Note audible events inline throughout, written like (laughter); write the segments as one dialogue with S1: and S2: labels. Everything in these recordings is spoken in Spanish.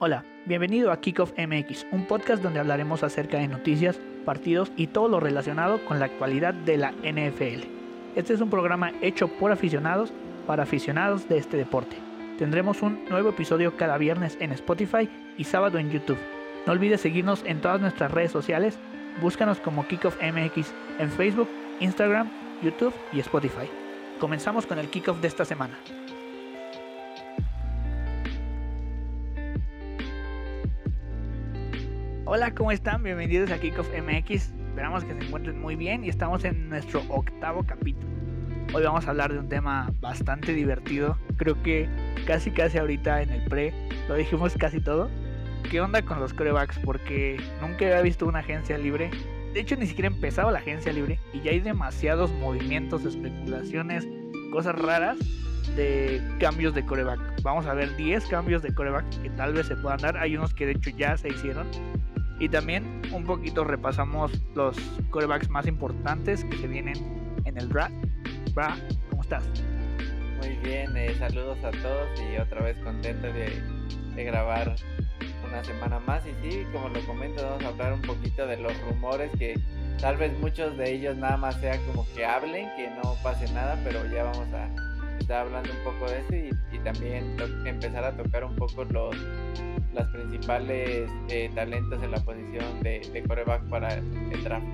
S1: Hola, bienvenido a Kickoff MX, un podcast donde hablaremos acerca de noticias, partidos y todo lo relacionado con la actualidad de la NFL. Este es un programa hecho por aficionados para aficionados de este deporte. Tendremos un nuevo episodio cada viernes en Spotify y sábado en YouTube. No olvides seguirnos en todas nuestras redes sociales. Búscanos como Kickoff MX en Facebook, Instagram, YouTube y Spotify. Comenzamos con el kickoff de esta semana. Hola, ¿cómo están? Bienvenidos a Kickoff MX. Esperamos que se encuentren muy bien y estamos en nuestro octavo capítulo. Hoy vamos a hablar de un tema bastante divertido. Creo que casi casi ahorita en el pre lo dijimos casi todo. ¿Qué onda con los corebacks? Porque nunca había visto una agencia libre. De hecho, ni siquiera ha empezado la agencia libre y ya hay demasiados movimientos, especulaciones, cosas raras de cambios de coreback. Vamos a ver 10 cambios de coreback que tal vez se puedan dar. Hay unos que de hecho ya se hicieron y también un poquito repasamos los corebacks más importantes que se vienen en el draft. Bra, ¿cómo estás?
S2: Muy bien, eh, saludos a todos y otra vez contento de, grabar una semana más. Y sí, como lo comento, vamos a hablar un poquito de los rumores que tal vez muchos de ellos nada más sea como que hablen, que no pase nada, pero ya vamos a estar hablando un poco de eso y, y también empezar a tocar un poco los las principales eh, talentos en la posición de, de, coreback para el draft.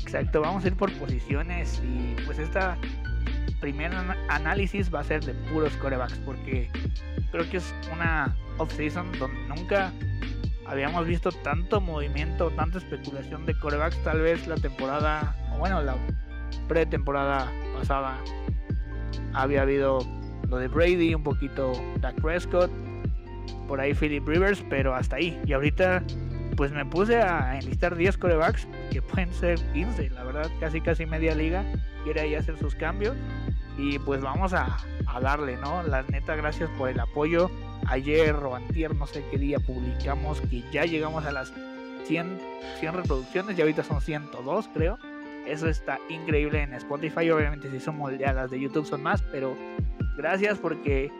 S1: Exacto, vamos a ir por posiciones y pues esta primer análisis va a ser de puros corebacks porque creo que es una off-season donde nunca habíamos visto tanto movimiento, tanta especulación de corebacks, tal vez la temporada, o bueno, la pretemporada pasada había habido lo de Brady, un poquito Dak Prescott, por ahí Philip Rivers, pero hasta ahí. Y ahorita pues me puse a enlistar 10 corebacks, que pueden ser 15, la verdad, casi casi media liga quiere ahí hacer sus cambios. Y pues vamos a, a darle, ¿no? La neta, gracias por el apoyo. Ayer o antier, no sé qué día, publicamos que ya llegamos a las 100, 100 reproducciones y ahorita son 102, creo. Eso está increíble en Spotify. Obviamente, si son moldeadas de YouTube son más, pero gracias porque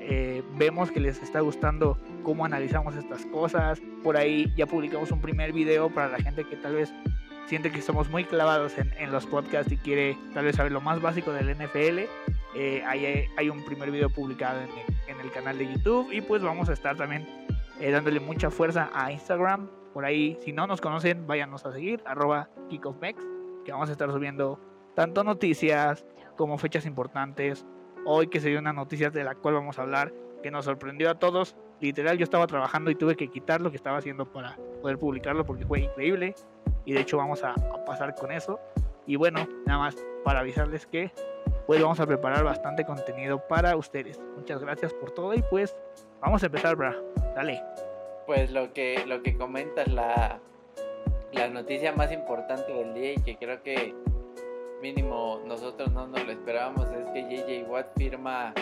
S1: eh, vemos que les está gustando cómo analizamos estas cosas. Por ahí ya publicamos un primer video para la gente que tal vez siente que somos muy clavados en, en los podcasts y quiere tal vez saber lo más básico del NFL. Eh, hay, hay, un primer video publicado en el, en el, canal de YouTube y pues vamos a estar también eh, dándole mucha fuerza a Instagram. Por ahí, si no nos conocen, váyanos a seguir, arroba kickoffmex, vamos a estar subiendo tanto noticias como fechas importantes, hoy que se dio una noticia de la cual vamos a hablar que nos sorprendió a todos. Literal, yo estaba trabajando y tuve que quitar lo que estaba haciendo para poder publicarlo porque fue increíble. Y de hecho vamos a, a pasar con eso. Y bueno, nada más para avisarles que pues vamos a preparar bastante contenido para ustedes. Muchas gracias por todo y pues vamos a empezar, bra. Dale.
S2: Pues lo que, lo que comentas, la, la noticia más importante del día y que creo que mínimo nosotros no nos lo esperábamos es que JJ Watt firma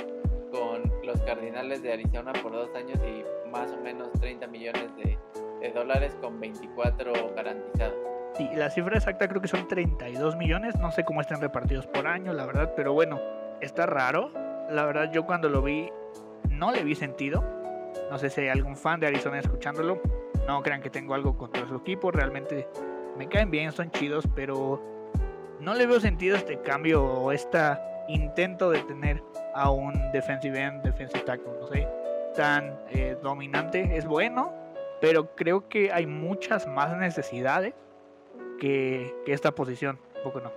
S2: con los Cardinales de Arizona por dos años y más o menos 30 millones de, dólares con 24 garantizados.
S1: Sí, la cifra exacta creo que son 32 millones, no sé cómo están repartidos por año, la verdad, pero bueno, está raro. La verdad yo cuando lo vi no le vi sentido. No sé si hay algún fan de Arizona escuchándolo. No crean que tengo algo contra su equipo, realmente me caen bien, son chidos, pero no le veo sentido este cambio o este intento de tener a un defensive end, defensive tackle, no sé, tan eh, dominante. Es bueno, pero creo que hay muchas más necesidades que, esta posición. Un poco no.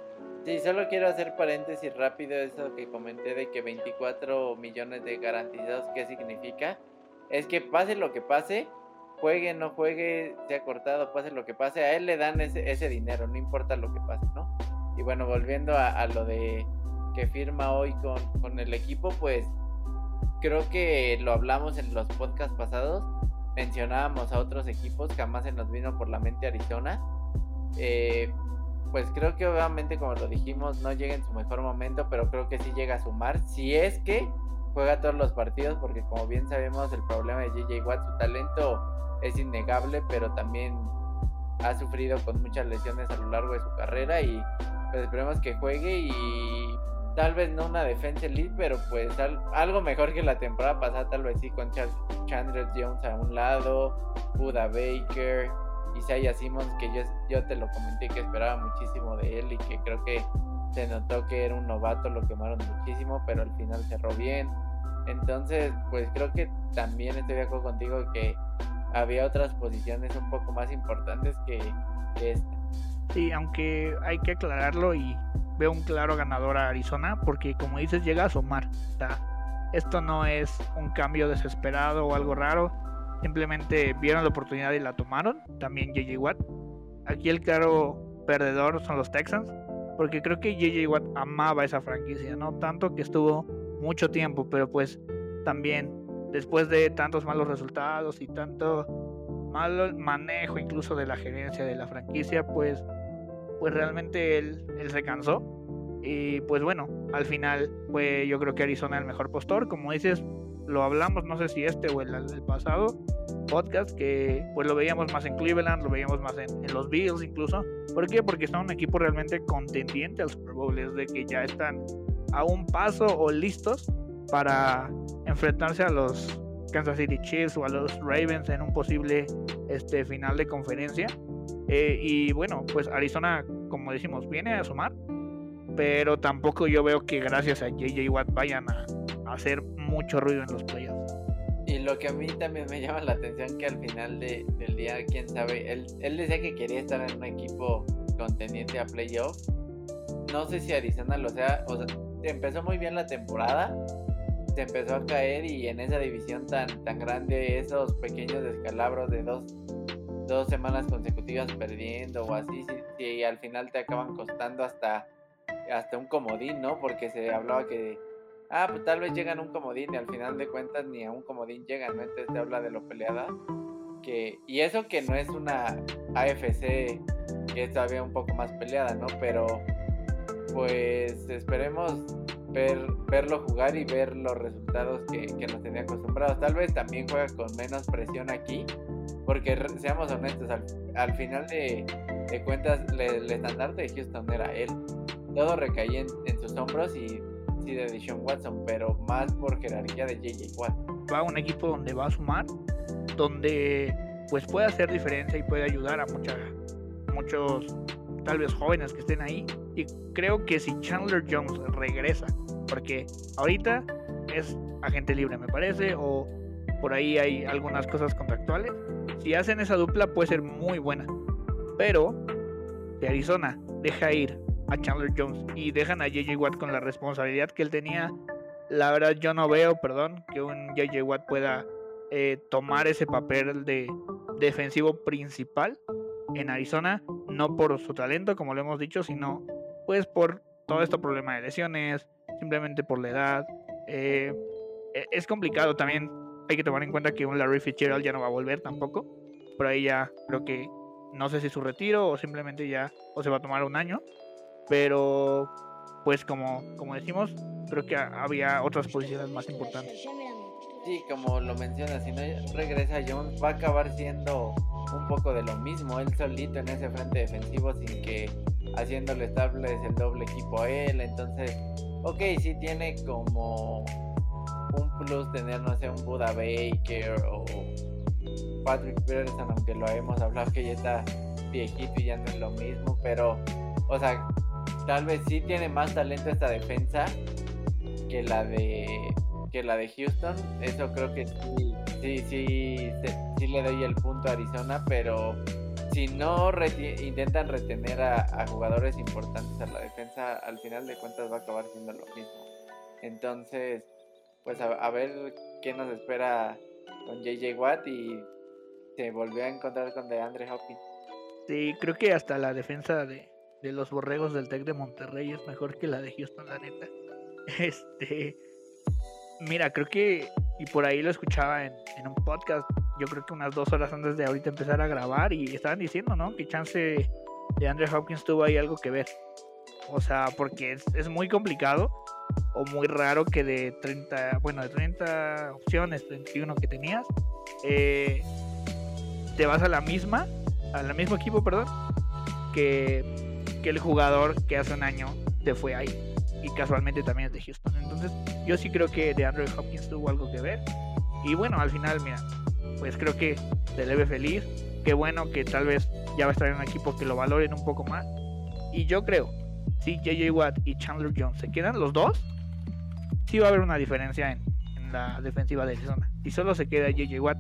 S2: Sí, solo quiero hacer paréntesis rápido eso que comenté de que 24 millones de garantizados, ¿qué significa? Es que pase lo que pase, juegue, no juegue, sea cortado, pase lo que pase, a él le dan ese, ese dinero, no importa lo que pase, ¿no? Y bueno, volviendo a, lo de que firma hoy con, con, el equipo, pues creo que lo hablamos en los podcasts pasados. Mencionábamos a otros equipos, jamás se nos vino por la mente Arizona. Eh, pues creo que obviamente, como lo dijimos, no llega en su mejor momento, pero creo que sí llega a sumar. Si es que juega todos los partidos, porque como bien sabemos, el problema de JJ Watt, su talento es innegable, pero también ha sufrido con muchas lesiones a lo largo de su carrera y pues esperemos que juegue y tal vez no una defensa elite, pero pues algo mejor que la temporada pasada, tal vez sí, con Chandler Jones a un lado, Buda Baker, Isaiah Simmons, que yo, yo te lo comenté que esperaba muchísimo de él y que creo que se notó que era un novato, lo quemaron muchísimo, pero al final cerró bien. Entonces, pues creo que también estoy de acuerdo contigo que había otras posiciones un poco más importantes que, esta.
S1: Sí, aunque hay que aclararlo y veo un claro ganador a Arizona porque como dices llega a sumar. esto no es un cambio desesperado o algo raro. Simplemente vieron la oportunidad y la tomaron. También JJ Watt. Aquí el claro perdedor son los Texans. Porque creo que JJ Watt amaba esa franquicia. No tanto que estuvo mucho tiempo. Pero pues también después de tantos malos resultados y tanto mal manejo incluso de la gerencia de la franquicia. Pues, pues realmente él, él se cansó. Y pues bueno, al final fue yo creo que Arizona el mejor postor. Como dices, lo hablamos, no sé si este o el, pasado podcast, que pues lo veíamos más en Cleveland, lo veíamos más en, los Bills incluso. ¿Por qué? Porque son un equipo realmente contendiente al Super Bowl, es de que ya están a un paso o listos para enfrentarse a los Kansas City Chiefs o a los Ravens en un posible este, final de conferencia. Eh, y bueno, pues Arizona, como decimos, viene a sumar, pero tampoco yo veo que gracias a JJ Watt vayan a, hacer mucho ruido en los playoffs.
S2: Y lo que a mí también me llama la atención que al final de, del día, quién sabe, él, él decía que quería estar en un equipo contendiente a playoffs. No sé si Arizona lo sea, o sea, empezó muy bien la temporada, se empezó a caer y en esa división tan, tan grande, esos pequeños descalabros de dos, dos semanas consecutivas perdiendo o así, si, al final te acaban costando hasta, hasta un comodín, ¿no? Porque se hablaba que, ah, pues tal vez llegan un comodín y al final de cuentas ni a un comodín llegan, ¿no? Entonces te habla de lo peleada. Que, y eso que no es una AFC que es todavía un poco más peleada, ¿no? Pero pues esperemos ver, verlo jugar y ver los resultados que, que, nos tenía acostumbrados. Tal vez también juega con menos presión aquí, porque seamos honestos, al, final de, de cuentas, el estandarte de Houston era él. Todo recaía en, sus hombros y sí de Deshaun Watson, pero más por jerarquía de JJ Watt.
S1: Va a un equipo donde va a sumar, donde pues puede hacer diferencia y puede ayudar a mucha, muchos tal vez jóvenes que estén ahí. Y creo que si Chandler Jones regresa, porque ahorita es agente libre, me parece, o por ahí hay algunas cosas contractuales. Si hacen esa dupla puede ser muy buena. Pero si Arizona deja ir a Chandler Jones y dejan a JJ Watt con la responsabilidad que él tenía, la verdad yo no veo, perdón, que un JJ Watt pueda eh, tomar ese papel de defensivo principal en Arizona, no por su talento, como lo hemos dicho, sino pues por todo este problema de lesiones, simplemente por la edad. Eh, e, es complicado también, hay que tomar en cuenta que un Larry Fitzgerald ya no va a volver tampoco. Por ahí ya creo que no sé si su retiro o simplemente ya o se va a tomar un año. Pero pues como, como decimos, creo que había otras posiciones más importantes.
S2: Sí, como lo mencionas, si no regresa Jones va a acabar siendo un poco de lo mismo, él solito en ese frente defensivo sin que haciéndole estables el doble equipo a él, entonces, ok, sí tiene como un plus tener, no sé, un Buda Baker o Patrick Peterson, aunque lo hemos hablado que ya está viejito y ya no es lo mismo, pero, o sea, tal vez sí tiene más talento esta defensa que la de que la de Houston, eso creo que sí sí, sí, sí, le doy el punto a Arizona, pero si no intentan retener a, jugadores importantes a la defensa, al final de cuentas va a acabar siendo lo mismo. Entonces, pues a, ver qué nos espera con JJ Watt y se volvió a encontrar con DeAndre Hopkins.
S1: Sí, creo que hasta la defensa de, de los borregos del Tec de Monterrey es mejor que la de Houston, la neta. (laughs) Este, mira, creo que y por ahí lo escuchaba en, un podcast, yo creo que unas dos horas antes de ahorita empezar a grabar y estaban diciendo, ¿no? Que chance de Andrew Hopkins tuvo ahí algo que ver. O sea, porque es, muy complicado o muy raro que de 30, bueno, de 30 opciones, 31 que tenías, eh, te vas a la misma, al mismo equipo, perdón, que, que el jugador que hace un año te fue ahí. y casualmente también es de Houston. Entonces, yo sí creo que de Andrew Hopkins tuvo algo que ver. Y bueno, al final, mira, pues creo que se le ve feliz. Qué bueno que tal vez ya va a estar en un equipo que lo valoren un poco más. Y yo creo, si JJ Watt y Chandler Jones se quedan los dos, sí va a haber una diferencia en, la defensiva de Arizona. Y solo se queda JJ Watt,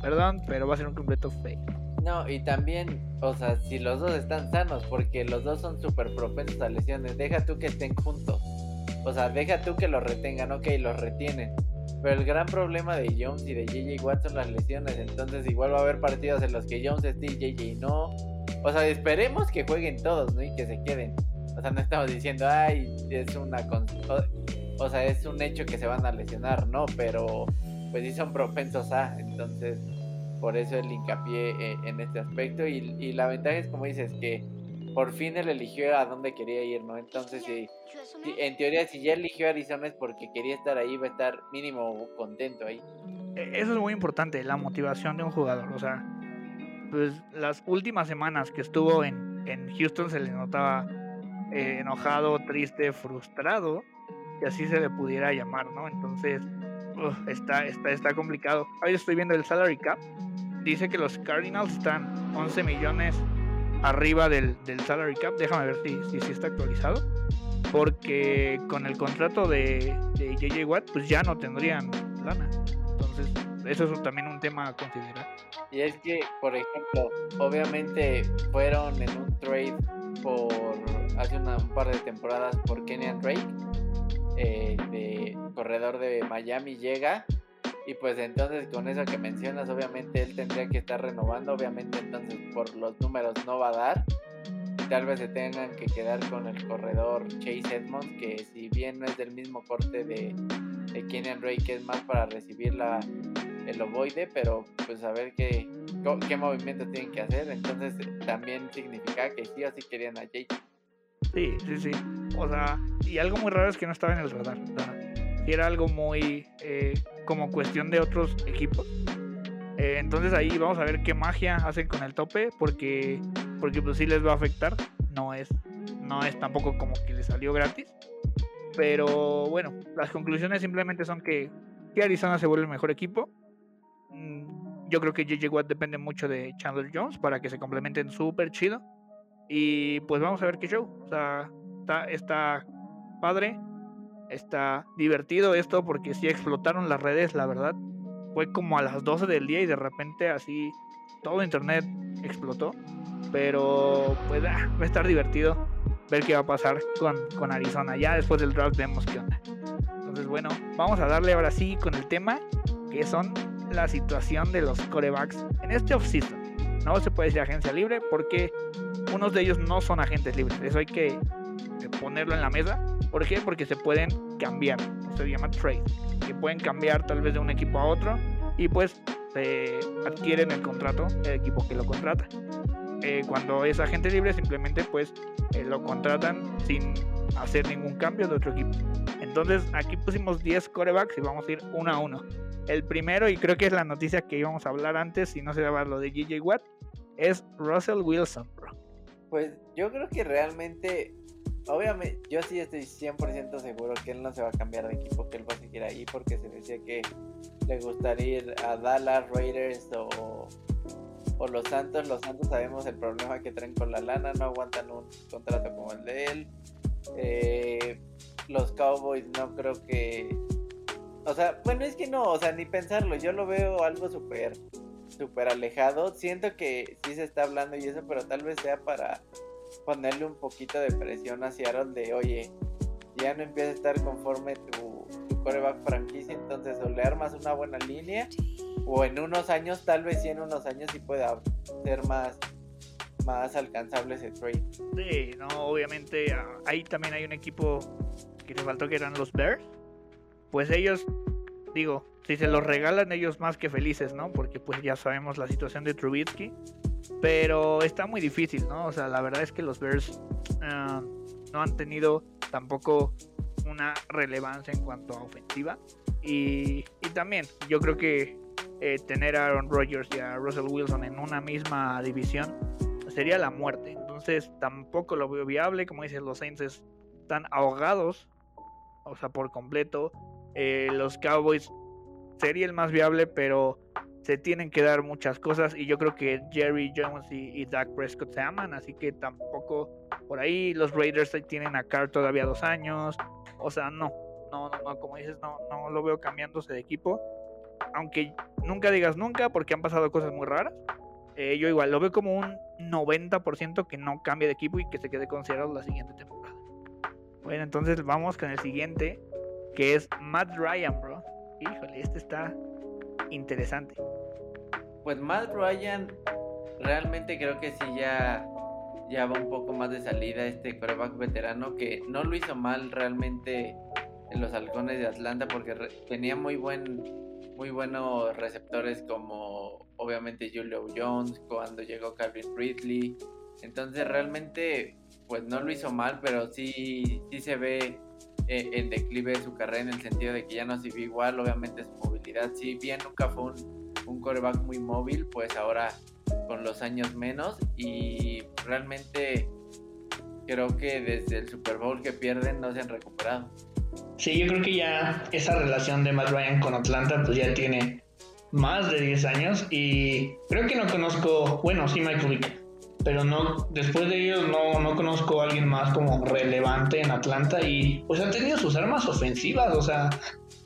S1: perdón, pero va a ser un completo fake.
S2: No, y también, o sea, si los dos están sanos, porque los dos son súper propensos a lesiones, deja tú que estén juntos. O sea, deja tú que los retengan, ok, los retienen. Pero el gran problema de Jones y de JJ Watt son las lesiones. Entonces igual va a haber partidos en los que Jones esté y JJ no. O sea, esperemos que jueguen todos, ¿no? Y que se queden. O sea, no estamos diciendo, ay, es una... O sea, es un hecho que se van a lesionar, ¿no? Pero pues sí son propensos a. Entonces, por eso el hincapié eh, en este aspecto. Y, y la ventaja es, como dices, que por fin él eligió a dónde quería ir, ¿no? Entonces, sí, en teoría, si ya eligió Arizona es porque quería estar ahí, va a estar mínimo contento ahí.
S1: E, eso es muy importante, la motivación de un jugador. O sea, pues las últimas semanas que estuvo en, en Houston se le notaba eh, enojado, triste, frustrado, y así se le pudiera llamar, ¿no? Entonces, está, está, está complicado. Ahora estoy viendo el salary cap. Dice que los Cardinals están 11 millones arriba del, del salary cap. Déjame ver si, si, si, está actualizado. Porque con el contrato de, de JJ Watt, pues ya no tendrían lana. Entonces, eso es también un tema a considerar.
S2: Y es que, por ejemplo, obviamente fueron en un trade por hace una, un par de temporadas por Kenyan Drake, eh, de corredor de Miami, llega y pues entonces con eso que mencionas, obviamente él tendría que estar renovando, obviamente entonces por los números no va a dar. tal vez se tengan que quedar con el corredor Chase Edmonds, que si bien no es del mismo corte de, de Kenyan Ray, que es más para recibir la, el ovoide, pero pues a ver qué, qué movimientos tienen que hacer. Entonces también significa que sí o sí querían a Jake.
S1: Sí, sí, sí. O sea, y algo muy raro es que no estaba en el radar. y era algo muy eh, como cuestión de otros equipos. Eh, entonces ahí vamos a ver qué magia hacen con el tope, porque porque pues sí les va a afectar. No es no es tampoco como que le salió gratis. Pero bueno, las conclusiones simplemente son que, que Arizona se vuelve el mejor equipo. Mm, yo creo que JJ Watt depende mucho de Chandler Jones para que se complementen súper chido. Y pues vamos a ver qué show. O sea, está, está padre. Está divertido esto porque sí explotaron las redes, la verdad. Fue como a las 12 del día y de repente así todo internet explotó. Pero pues ah, va a estar divertido ver qué va a pasar con, con Arizona. Ya después del draft vemos qué onda. Entonces bueno, vamos a darle ahora sí con el tema que son la situación de los corebacks en este offseason. No se puede decir agencia libre porque unos de ellos no son agentes libres. Eso hay que ponerlo en la mesa. ¿Por qué? Porque se pueden cambiar. Se llama trade. Que pueden cambiar tal vez de un equipo a otro y pues adquieren el contrato el equipo que lo contrata. Eh, cuando es agente libre simplemente pues eh, lo contratan sin hacer ningún cambio de otro equipo. Entonces aquí pusimos 10 corebacks y vamos a ir uno a uno. El primero, y creo que es la noticia que íbamos a hablar antes, si no se daba lo de GJ Watt, es Russell Wilson, bro.
S2: Pues yo creo que realmente, obviamente, yo sí estoy 100% seguro que él no se va a cambiar de equipo, que él va a seguir ahí porque se decía que le gustaría ir a Dallas Raiders o, o los Santos. Los Santos sabemos el problema que traen con la lana, no aguantan un contrato como el de él. Eh, los Cowboys no creo que... O sea, bueno, es que no, o sea, ni pensarlo, yo lo veo algo súper súper alejado. Siento que sí se está hablando y eso, pero tal vez sea para ponerle un poquito de presión hacia Aaron de, oye, ya no empieza a estar conforme tu, tu coreback franquicia, entonces o le armas una buena línea o en unos años, tal vez sí en unos años sí pueda ser más más alcanzable ese trade.
S1: Sí, no, obviamente ah, ahí también hay un equipo que le faltó que eran los Bears. Pues ellos, digo, si se los regalan ellos más que felices, ¿no? Porque pues ya sabemos la situación de Trubitsky. Pero está muy difícil, ¿no? O sea, la verdad es que los Bears ah, no han tenido tampoco una relevancia en cuanto a ofensiva. Y, y también yo creo que eh, tener a Aaron Rodgers y a Russell Wilson en una misma división sería la muerte. Entonces tampoco lo veo viable. Como dices, los Saints es
S3: están ahogados, o sea, por completo. Eh, los Cowboys sería el más viable, pero se tienen que dar muchas cosas y yo creo que Jerry Jones y, Dak Prescott se aman, así que tampoco por ahí los Raiders tienen a Carr todavía dos años, o sea, no, no, no, como dices, no, no lo veo cambiándose de equipo, aunque nunca digas nunca porque han pasado cosas muy raras, eh, yo igual lo veo como un 90% que no cambie de equipo y que se quede considerado la siguiente temporada. Bueno, entonces vamos con el siguiente, que es Matt Ryan, bro. Híjole, este está interesante.
S2: Pues Matt Ryan, realmente creo que sí ya, ya va un poco más de salida este quarterback veterano que no lo hizo mal realmente en los halcones de Atlanta porque tenía muy buen muy buenos receptores como obviamente Julio Jones cuando llegó Calvin Ridley entonces realmente pues no lo hizo mal pero sí sí se ve eh, en declive de su carrera en el sentido de que ya no se ve igual obviamente su movilidad si bien nunca fue un, un coreback muy móvil pues ahora con los años menos y realmente creo que desde el Super Bowl que pierden no se han recuperado.
S1: Sí, yo creo que ya esa relación de Matt Ryan con Atlanta pues ya tiene más de 10 años y creo que no conozco, bueno, sí Michael Vick, pero no, después de ellos no, no conozco a alguien más como relevante en Atlanta y pues ha tenido sus armas ofensivas, o sea,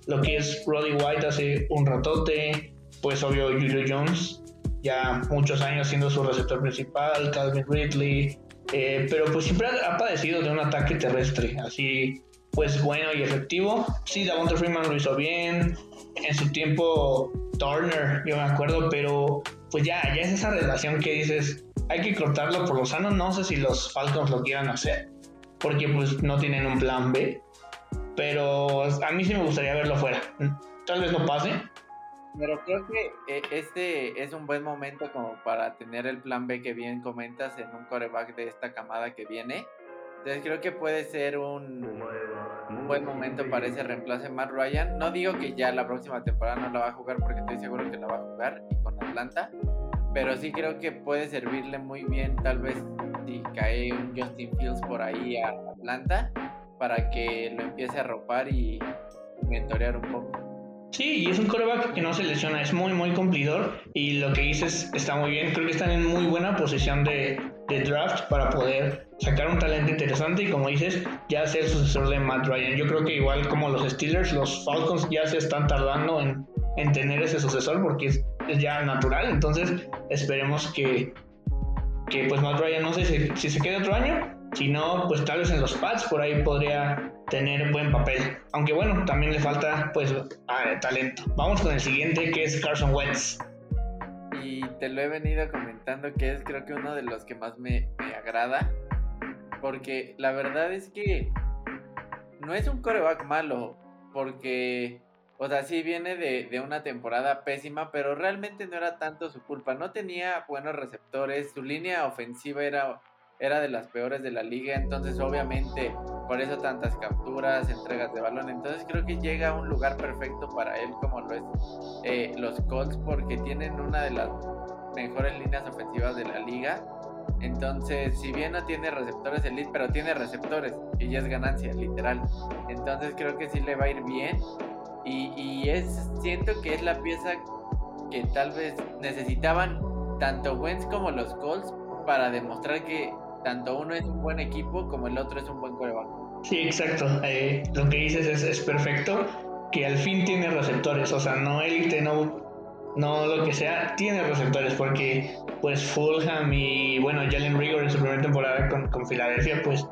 S1: lo que es Roddy White hace un ratote, pues obvio Julio Jones, ya muchos años siendo su receptor principal, Calvin Ridley, eh, pero pues siempre ha, padecido de un ataque terrestre, así pues bueno y efectivo. Sí, Davonta Freeman lo hizo bien. En su tiempo, Turner, yo me acuerdo, pero pues ya, ya es esa relación que dices, hay que cortarlo por lo sano. No sé si los Falcons lo quieran hacer, porque pues no tienen un plan B. Pero a mí sí me gustaría verlo fuera. Tal vez no pase.
S2: Pero creo que eh, este es un buen momento como para tener el plan B que bien comentas en un coreback de esta camada que viene entonces creo que puede ser un, buen momento para ese reemplazo de Matt Ryan. No digo que ya la próxima temporada no la va a jugar porque estoy seguro que la va a jugar y con Atlanta. Pero sí creo que puede servirle muy bien tal vez si cae un Justin Fields por ahí a Atlanta para que lo empiece a ropar y mentorear un poco.
S1: Sí, y es un coreback que no se lesiona, es muy, muy cumplidor y lo que dices está muy bien. Creo que están en muy buena posición de, draft para poder sacar un talento interesante y como dices, ya ser sucesor de Matt Ryan. Yo creo que igual como los Steelers, los Falcons ya se están tardando en, tener ese sucesor porque es, ya natural. Entonces esperemos que, que pues Matt Ryan no sé si, si se quede otro año, si no, pues tal vez en los pads por ahí podría tener buen papel. Aunque bueno, también le falta pues talento. Vamos con el siguiente que es Carson Wentz.
S2: Y te lo he venido comentando que es creo que uno de los que más me, agrada. Porque la verdad es que no es un coreback malo. Porque, o sea, sí viene de, de una temporada pésima, pero realmente no era tanto su culpa. No tenía buenos receptores, su línea ofensiva era era de las peores de la liga, entonces obviamente por eso tantas capturas, entregas de balón, entonces creo que llega a un lugar perfecto para él como lo es eh, los Colts porque tienen una de las mejores líneas ofensivas de la liga, entonces si bien no tiene receptores elite, pero tiene receptores y ya es ganancia, literal, entonces creo que sí le va a ir bien y, es, siento que es la pieza que tal vez necesitaban tanto Wentz como los Colts para demostrar que tanto uno es un buen equipo como el otro es un buen coreback.
S1: Sí, exacto. Eh, lo que dices es, es, perfecto, que al fin tiene receptores, o sea, no élite, no, no lo que sea, tiene receptores, porque pues Fulham y bueno, Jalen Rigor en su primera temporada con, con Filadelfia, pues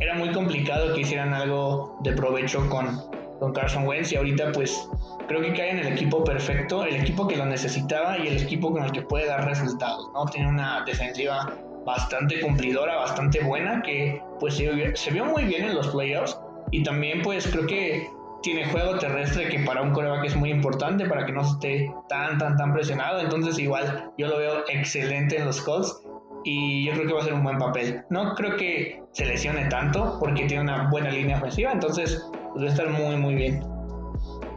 S1: era muy complicado que hicieran algo de provecho con, con Carson Wentz y ahorita pues creo que cae en el equipo perfecto, el equipo que lo necesitaba y el equipo con el que puede dar resultados, ¿no? Tiene una defensiva bastante cumplidora, bastante buena, que pues se, vio muy bien en los playoffs y también pues creo que tiene juego terrestre que para un coreback es muy importante para que no esté tan, tan, tan presionado. Entonces igual yo lo veo excelente en los Colts y yo creo que va a ser un buen papel. No creo que se lesione tanto porque tiene una buena línea ofensiva, entonces va a estar muy, muy bien.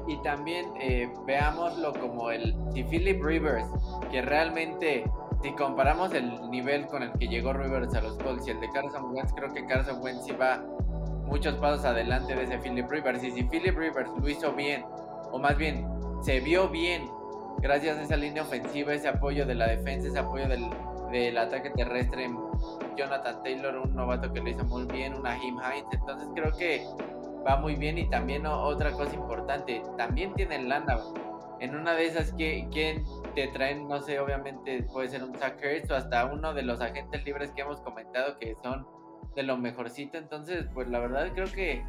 S2: Y también eh, veámoslo como el, si Philip Rivers, que realmente si comparamos el nivel con el que llegó Rivers a los Colts y el de Carson Wentz, creo que Carson Wentz iba muchos pasos adelante de ese Philip Rivers. Y si Philip Rivers lo hizo bien, o más bien se vio bien gracias a esa línea ofensiva, ese apoyo de la defensa, ese apoyo del, del ataque terrestre, Jonathan Taylor, un novato que lo hizo muy bien, una Jim Hines, entonces creo que va muy bien y también otra cosa importante, también tienen lana. En una de esas, que ¿quién te traen? No sé, obviamente puede ser un Zach o hasta uno de los agentes libres que hemos comentado que son de lo mejorcito. Entonces, pues la verdad creo que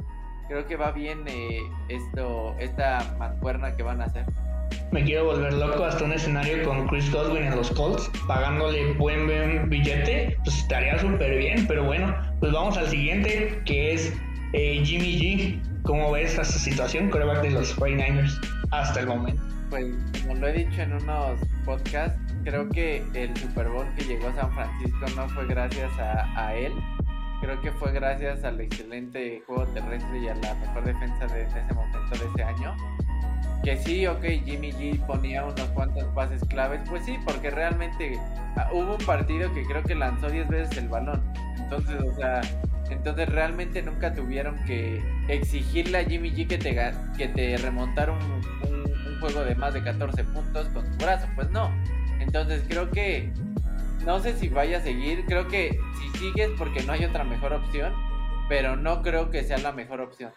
S2: creo que va bien eh, esto, esta mancuerna que van a hacer.
S1: Me quiero volver loco hasta un escenario con Chris Godwin en los Colts, pagándole buen, buen billete, pues estaría súper bien, pero bueno, pues vamos al siguiente, que es eh, Jimmy G. ¿Cómo ves esta situación, coreback de los 49ers hasta el momento?
S2: Pues como lo he dicho en unos podcasts, creo que el Super Bowl que llegó a San Francisco no fue gracias a, a él, creo que fue gracias al excelente juego terrestre y a la mejor defensa de ese momento de ese año. Que sí, ok, Jimmy G ponía unos cuantos pases claves, pues sí, porque realmente ah, hubo un partido que creo que lanzó 10 veces el balón. Entonces, o sea, entonces realmente nunca tuvieron que exigirle a Jimmy G que te, que te remontara un, un juego de más de 14 puntos con su brazo, pues no. Entonces creo que no sé si vaya a seguir, creo que si sigues porque no hay otra mejor opción, pero no creo que sea la mejor opción.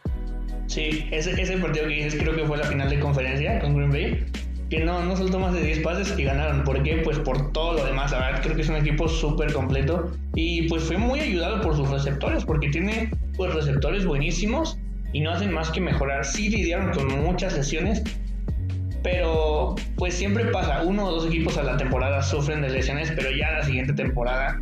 S1: Sí, ese, ese partido que dices creo que fue la final de conferencia con Green Bay. Que no, no soltó más de 10 pases y ganaron. ¿Por qué? Pues por todo lo demás. Creo que es un equipo súper completo. Y pues fue muy ayudado por sus receptores, porque tiene pues receptores buenísimos y no hacen más que mejorar. Sí lidiaron con muchas lesiones, pero pues siempre pasa. Uno o dos equipos a la temporada sufren de lesiones, pero ya la siguiente temporada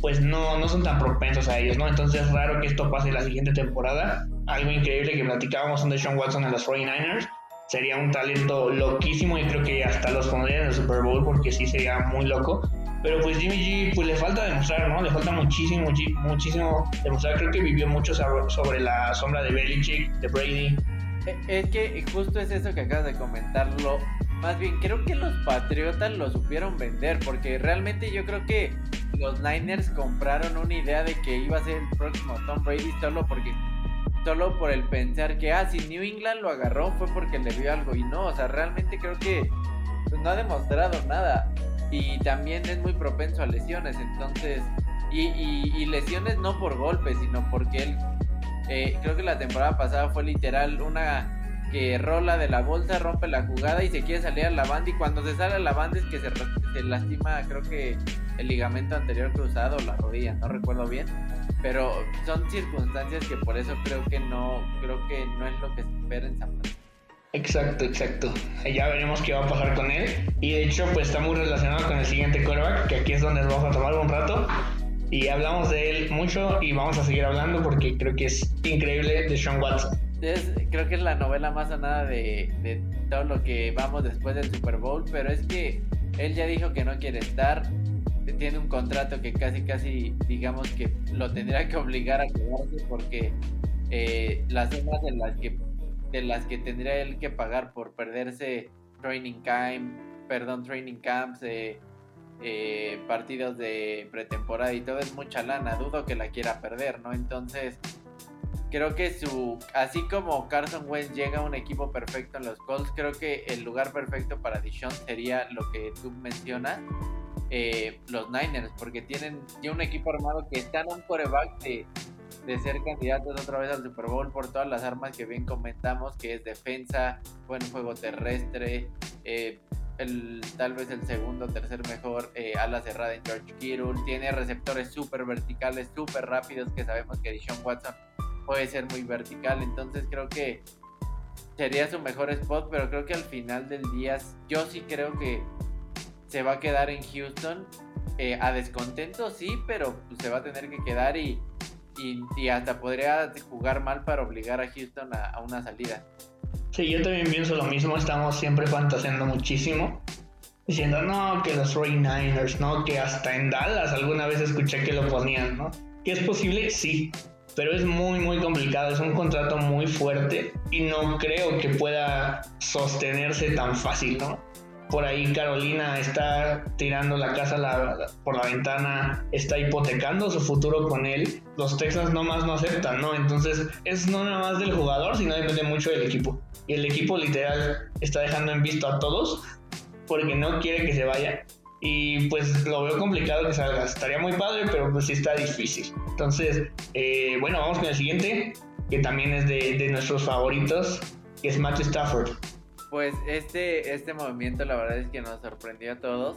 S1: pues no, no son tan propensos a ellos, ¿no? Entonces es raro que esto pase la siguiente temporada. Algo increíble que platicábamos de Sean Watson en los 49ers. Sería un talento loquísimo y creo que hasta los pondría en el Super Bowl porque sí sería muy loco. Pero pues Jimmy G pues le falta demostrar, ¿no? Le falta muchísimo, muchísimo demostrar. Creo que vivió mucho sobre la sombra de Belichick, de Brady.
S2: E, es que justo es eso que acabas de comentarlo. Más bien, creo que los Patriotas lo supieron vender porque realmente yo creo que los Niners compraron una idea de que iba a ser el próximo Tom Brady solo porque solo por el pensar que ah si New England lo agarró fue porque le vio algo. Y no, o sea, realmente creo que pues, no ha demostrado nada. Y también es muy propenso a lesiones, entonces y, lesiones no por golpes, sino porque él eh, creo que la temporada pasada fue literal una que rola de la bolsa, rompe la jugada y se quiere salir a la banda y cuando se sale a la banda es que se, se lastima creo que el ligamento anterior cruzado o la rodilla, no recuerdo bien, pero son circunstancias que por eso creo que no, creo que no es lo que se espera en San Francisco.
S1: Exacto, exacto. Ya veremos qué va a pasar con él. Y de hecho, pues está muy relacionado con el siguiente quarterback, que aquí es donde nos vamos a tomar un rato. Y hablamos de él mucho y vamos a seguir hablando porque creo que es increíble de Sean Watson.
S2: Creo que es la novela más sonada de, de todo lo que vamos después del Super Bowl, pero es que él ya dijo que no quiere estar tiene un contrato que casi, casi, digamos que lo tendría que obligar a quedarse porque eh, las sumas de las que de las que tendría él que pagar por perderse training camp, perdón, training camps, eh, eh, partidos de pretemporada y todo es mucha lana. Dudo que la quiera perder, ¿no? Entonces creo que su así como Carson Wentz llega a un equipo perfecto en los Colts, creo que el lugar perfecto para Dishon sería lo que tú mencionas eh, los Niners, porque tienen ya un equipo armado que están un coreback de, de ser candidatos otra vez al Super Bowl por todas las armas que bien comentamos, que es defensa, buen juego terrestre, eh, el, tal vez el segundo o tercer mejor eh, ala cerrada en George Kittle, tiene receptores súper verticales, súper rápidos, que sabemos que Deshaun Watson puede ser muy vertical, entonces creo que sería su mejor spot, pero creo que al final del día yo sí creo que se va a quedar en Houston. Eh, a descontento, sí, pero pues, se va a tener que quedar y, y, hasta podría jugar mal para obligar a Houston a, una salida.
S1: Sí, yo también pienso lo mismo. Estamos siempre fantaseando muchísimo. Diciendo, no, que los 49ers, no, que hasta en Dallas alguna vez escuché que lo ponían, ¿no? ¿Que es posible? Sí, pero es muy, muy complicado. Es un contrato muy fuerte y no creo que pueda sostenerse tan fácil, ¿no? por ahí Carolina está tirando la casa por la ventana, está hipotecando su futuro con él, los Texans nomás no aceptan, ¿no? Entonces es no nada más del jugador, sino depende mucho del equipo. Y el equipo literal está dejando en visto a todos porque no quiere que se vaya. Y pues lo veo complicado que salga. Estaría muy padre, pero pues sí está difícil. Entonces, eh, bueno, vamos con el siguiente, que también es de, de nuestros favoritos, que es Matthew Stafford.
S2: Pues este, este movimiento la verdad es que nos sorprendió a todos.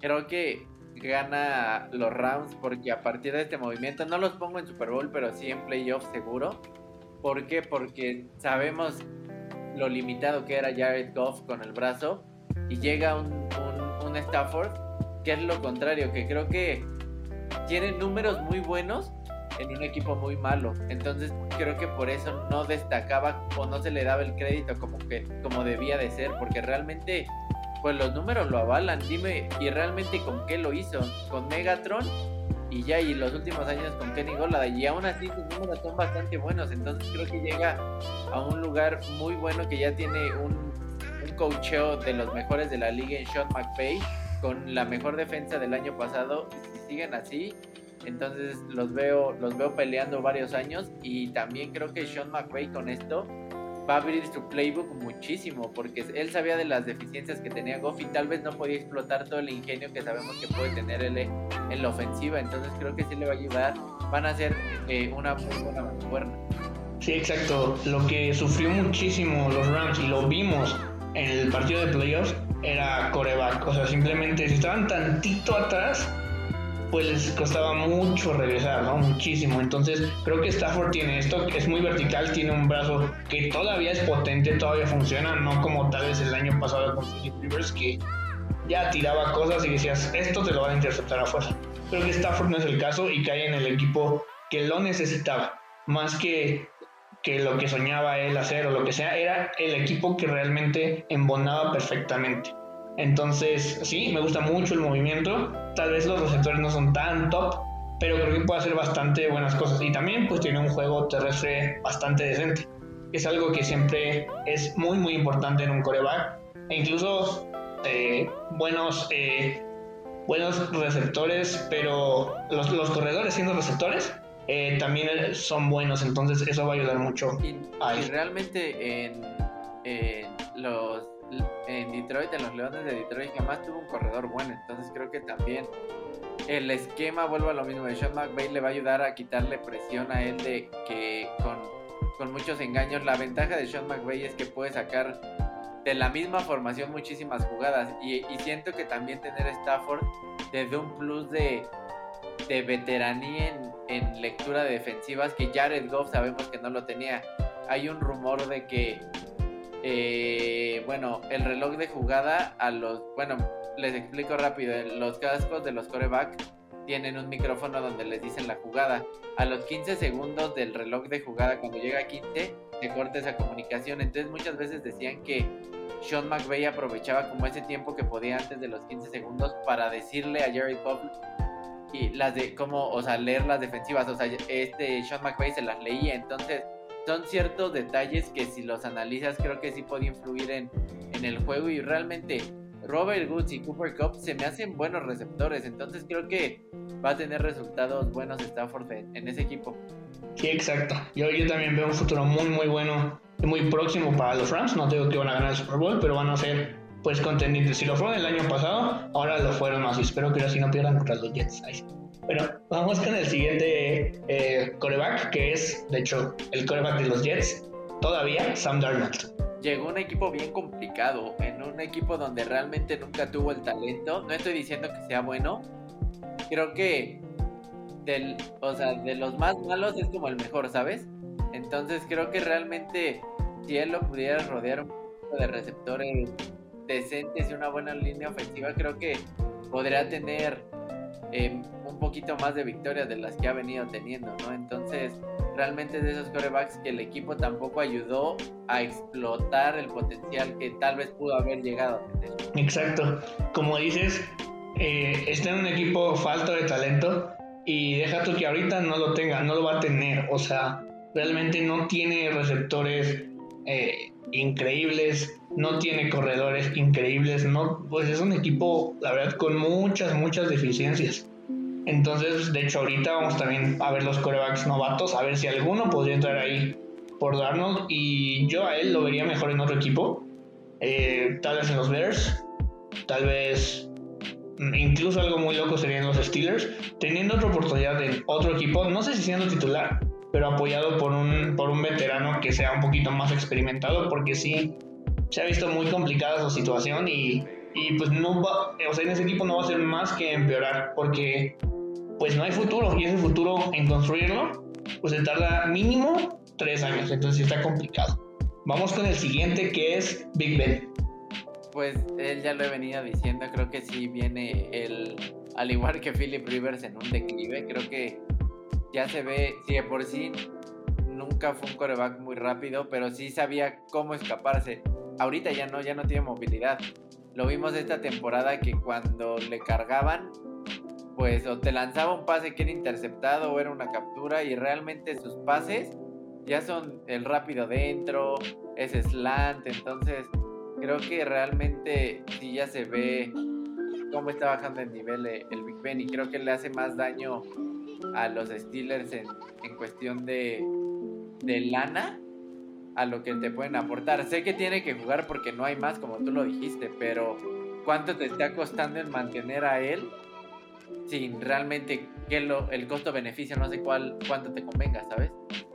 S2: Creo que gana los rounds porque a partir de este movimiento, no los pongo en Super Bowl, pero sí en playoff seguro. ¿Por qué? Porque sabemos lo limitado que era Jared Goff con el brazo y llega un, un, un Stafford que es lo contrario, que creo que tiene números muy buenos, en un equipo muy malo. Entonces creo que por eso no destacaba o no se le daba el crédito como que como debía de ser, porque realmente pues los números lo avalan. Dime, y realmente con qué lo hizo? Con Megatron y ya, y los últimos años con Kenny Golada, y aún así sus números son bastante buenos. Entonces creo que llega a un lugar muy bueno que ya tiene un, un coacheo de los mejores de la liga en Sean McVay, con la mejor defensa del año pasado. Y si siguen así, entonces los veo, los veo peleando varios años y también creo que Sean McVay con esto va a abrir su playbook muchísimo porque él sabía de las deficiencias que tenía Goff y tal vez no podía explotar todo el ingenio que sabemos que puede tener él en la ofensiva. Entonces creo que sí le va a ayudar. Van a ser eh, una muy buena mancuerna.
S1: Sí, exacto. Lo que sufrió muchísimo los Rams y lo vimos en el partido de playoffs era coreback. O sea, simplemente si estaban tantito atrás, pues les costaba mucho regresar, ¿no? Muchísimo. Entonces, creo que Stafford tiene esto, es muy vertical, tiene un brazo que todavía es potente, todavía funciona, no como tal vez el año pasado con Philip Rivers, que ya tiraba cosas y decías, esto te lo van a interceptar a fuerza. Creo que Stafford no es el caso y cae en el equipo que lo necesitaba, más que que lo que soñaba él hacer o lo que sea, era el equipo que realmente embonaba perfectamente. Entonces, sí, me gusta mucho el movimiento. Tal vez los receptores no son tan top, pero creo que puede hacer bastante buenas cosas. Y también pues tiene un juego terrestre bastante decente. Es algo que siempre es muy muy importante en un coreback. E incluso eh, buenos, eh, buenos receptores, pero los, los corredores siendo receptores eh, también son buenos. Entonces eso va a ayudar mucho.
S2: Y, y realmente en, en los en Detroit, en los Leones de Detroit, jamás tuvo un corredor bueno. Entonces creo que también el esquema, vuelvo a lo mismo, de Sean McVay le va a ayudar a quitarle presión a él de que con, con muchos engaños. La ventaja de Sean McVay es que puede sacar de la misma formación muchísimas jugadas. Y, siento que también tener Stafford desde un plus de, de veteranía en, en lectura de defensivas que Jared Goff sabemos que no lo tenía. Hay un rumor de que eh, bueno, el reloj de jugada a los, bueno, les explico rápido, los cascos de los coreback tienen un micrófono donde les dicen la jugada. A los 15 segundos del reloj de jugada, cuando llega a 15, se corta esa comunicación. Entonces muchas veces decían que Sean McVay aprovechaba como ese tiempo que podía antes de los 15 segundos para decirle a Jerry Pop y las de cómo, o sea, leer las defensivas. O sea, este Sean McVay se las leía. Entonces son ciertos detalles que si los analizas creo que sí puede influir en, en el juego y realmente Robert Woods y Cooper Cup se me hacen buenos receptores, entonces creo que va a tener resultados buenos Stafford en, ese equipo.
S1: Sí, exacto. Yo, yo también veo un futuro muy, muy bueno y muy próximo para los Rams. No digo que van a ganar el Super Bowl, pero van a ser pues contendientes. Si lo fueron el año pasado, ahora lo fueron más. Y espero que así no pierdan contra los Jets. Bueno, vamos con el siguiente eh, coreback, que es, de hecho, el coreback de los Jets, todavía Sam Darnold.
S2: Llegó un equipo bien complicado, en un equipo donde realmente nunca tuvo el talento. No estoy diciendo que sea bueno. Creo que del, o sea, de los más malos es como el mejor, ¿sabes? Entonces creo que realmente si él lo pudiera rodear un poco de receptores decentes y una buena línea ofensiva, creo que podría tener eh, un poquito más de victorias de las que ha venido teniendo, ¿no? Entonces, realmente de esos corebacks que el equipo tampoco ayudó a explotar el potencial que tal vez pudo haber llegado a tener.
S1: Exacto. Como dices, eh, está en un equipo falto de talento y deja tú que ahorita no lo tenga, no lo va a tener. O sea, realmente no tiene receptores eh, increíbles, no tiene corredores increíbles, no, pues es un equipo, la verdad, con muchas, muchas deficiencias. Entonces, de hecho, ahorita vamos también a ver los corebacks novatos, a ver si alguno podría entrar ahí por darnos. Y yo a él lo vería mejor en otro equipo. Eh, tal vez en los Bears, tal vez incluso algo muy loco serían los Steelers, teniendo otra oportunidad en otro equipo, no sé si siendo titular, pero apoyado por un, por un veterano que sea un poquito más experimentado, porque sí, se ha visto muy complicada su situación y, y pues no va, o sea, en ese equipo no va a ser más que empeorar, porque pues no hay futuro y ese futuro en construirlo, pues se tarda mínimo tres años, entonces está complicado. Vamos con el siguiente que es Big Ben.
S2: Pues él ya lo he venido diciendo, creo que sí viene el, al igual que Philip Rivers en un declive, creo que ya se ve, sí, de por sí nunca fue un coreback muy rápido, pero sí sabía cómo escaparse. Ahorita ya no, ya no tiene movilidad. Lo vimos esta temporada que cuando le cargaban, pues o te lanzaba un pase que era interceptado o era una captura y realmente sus pases ya son el rápido dentro, es slant, entonces creo que realmente sí ya se ve cómo está bajando el nivel el Big Ben y creo que le hace más daño a los Steelers en, cuestión de, de lana a lo que te pueden aportar. Sé que tiene que jugar porque no hay más, como tú lo dijiste, pero ¿cuánto te está costando en mantener a él sin realmente que lo, el costo-beneficio no sé cuál, cuánto te convenga, ¿sabes?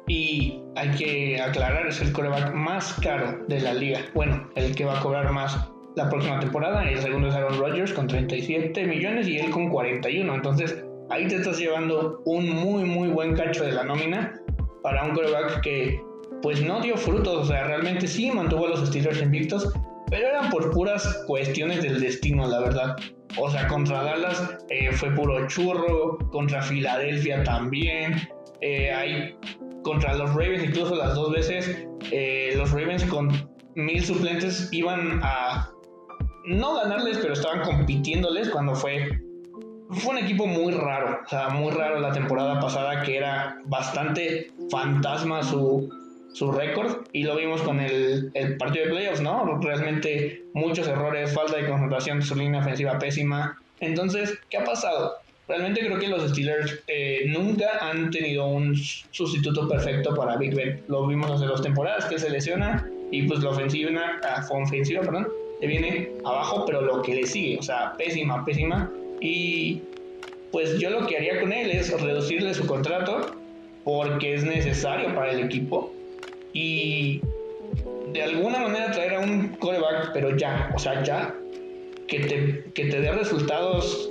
S1: Y hay que aclarar, es el coreback más caro de la liga. Bueno, el que va a cobrar más la próxima temporada. El segundo es Aaron Rodgers con 37 millones y él con 41. Entonces, ahí te estás llevando un muy, muy buen cacho de la nómina para un coreback que pues no dio frutos. O sea, realmente sí mantuvo a los Steelers invictos, pero eran por puras cuestiones del destino, la verdad. O sea, contra Dallas eh, fue puro churro, contra Filadelfia también. Eh, hay contra los Ravens, incluso las dos veces, eh, los Ravens con mil suplentes iban a no ganarles, pero estaban compitiéndoles cuando fue. Fue un equipo muy raro, o sea, muy raro la temporada pasada, que era bastante fantasma su, su récord, y lo vimos con el, el, partido de playoffs, ¿no? Realmente muchos errores, falta de concentración, su línea ofensiva pésima. Entonces, ¿qué ha pasado? Realmente creo que los Steelers eh, nunca han tenido un sustituto perfecto para Big Ben. Lo vimos hace dos temporadas que se lesiona y pues la ofensiva, ah, ofensiva perdón, le viene abajo, pero lo que le sigue, o sea, pésima, pésima. Y pues yo lo que haría con él es reducirle su contrato porque es necesario para el equipo y de alguna manera traer a un coreback, pero ya, o sea, ya, que te, que te dé resultados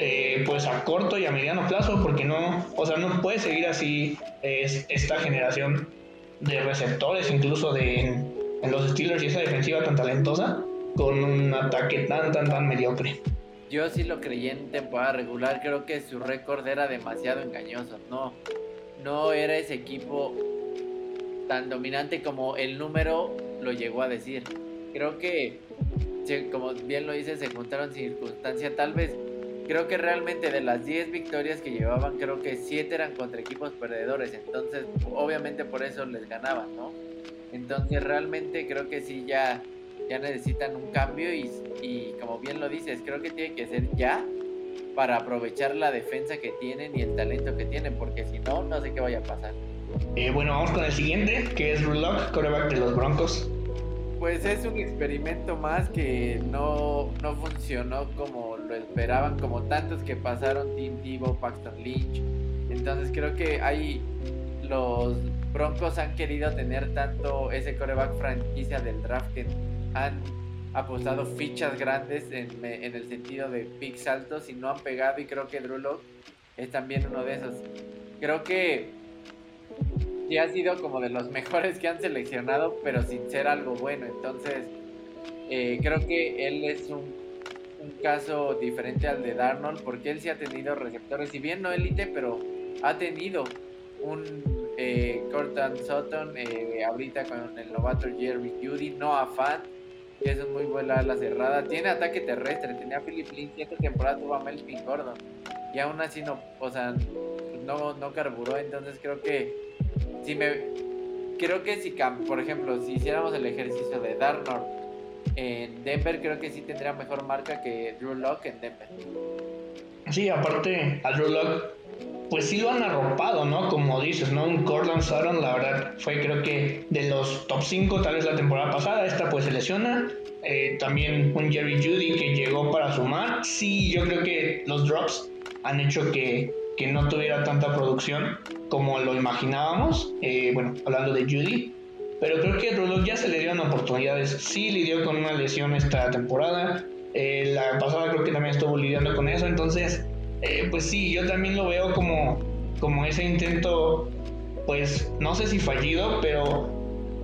S1: eh, pues a corto y a mediano plazo, porque no, o sea, no puede seguir así esta generación de receptores, incluso de en, los Steelers y esa defensiva tan talentosa, con un ataque tan, tan, tan mediocre.
S2: Yo sí lo creí en temporada regular, creo que su récord era demasiado engañoso, no, no era ese equipo tan dominante como el número lo llegó a decir. Creo que, como bien lo dice, se juntaron circunstancias, tal vez creo que realmente de las 10 victorias que llevaban, creo que 7 eran contra equipos perdedores. Entonces, obviamente por eso les ganaban, ¿no? Entonces, realmente creo que sí ya, ya necesitan un cambio y, y como bien lo dices, creo que tiene que ser ya para aprovechar la defensa que tienen y el talento que tienen, porque si no, no sé qué vaya a pasar.
S1: Eh, bueno, vamos con el siguiente, que es Rulock, coreback de los Broncos.
S2: Pues es un experimento más que no, no funcionó como lo esperaban, como tantos que pasaron Tim Tebow, Paxton Lynch. Entonces creo que hay los Broncos han querido tener tanto ese coreback franquicia del draft que han apostado fichas grandes en, el sentido de picks altos y no han pegado y creo que Drew es también uno de esos. Creo que y ha sido como de los mejores que han seleccionado, pero sin ser algo bueno. Entonces, eh, creo que él es un, caso diferente al de Darnold, porque él sí ha tenido receptores, si bien no élite, pero ha tenido un eh, Cortan Sutton, eh, ahorita con el novato Jerry Judy, no Fan, que es un muy buena ala cerrada. Tiene ataque terrestre, tenía Philip Lindsay, esta temporada tuvo a Melvin Gordon, y aún así no, o sea, no, no carburó, entonces creo que si me creo que si, por ejemplo, si hiciéramos el ejercicio de Darnold en Denver, creo que sí tendría mejor marca que Drew Locke en Denver.
S1: Sí, aparte a Drew Locke, pues sí lo han arropado, ¿no? Como dices, ¿no? Un Cortland Sutton, la verdad, fue creo que de los top 5 tal vez la temporada pasada, esta pues se lesiona. Eh, también un Jerry Judy que llegó para sumar. Sí, yo creo que los drops han hecho que, que no tuviera tanta producción como lo imaginábamos. Eh, bueno, hablando de Judy. Pero creo que Rudolph ya se le dieron oportunidades. Sí lidió con una lesión esta temporada. Eh, la pasada creo que también estuvo lidiando con eso. Entonces, pues sí, yo también lo veo como, como ese intento, pues no sé si fallido, pero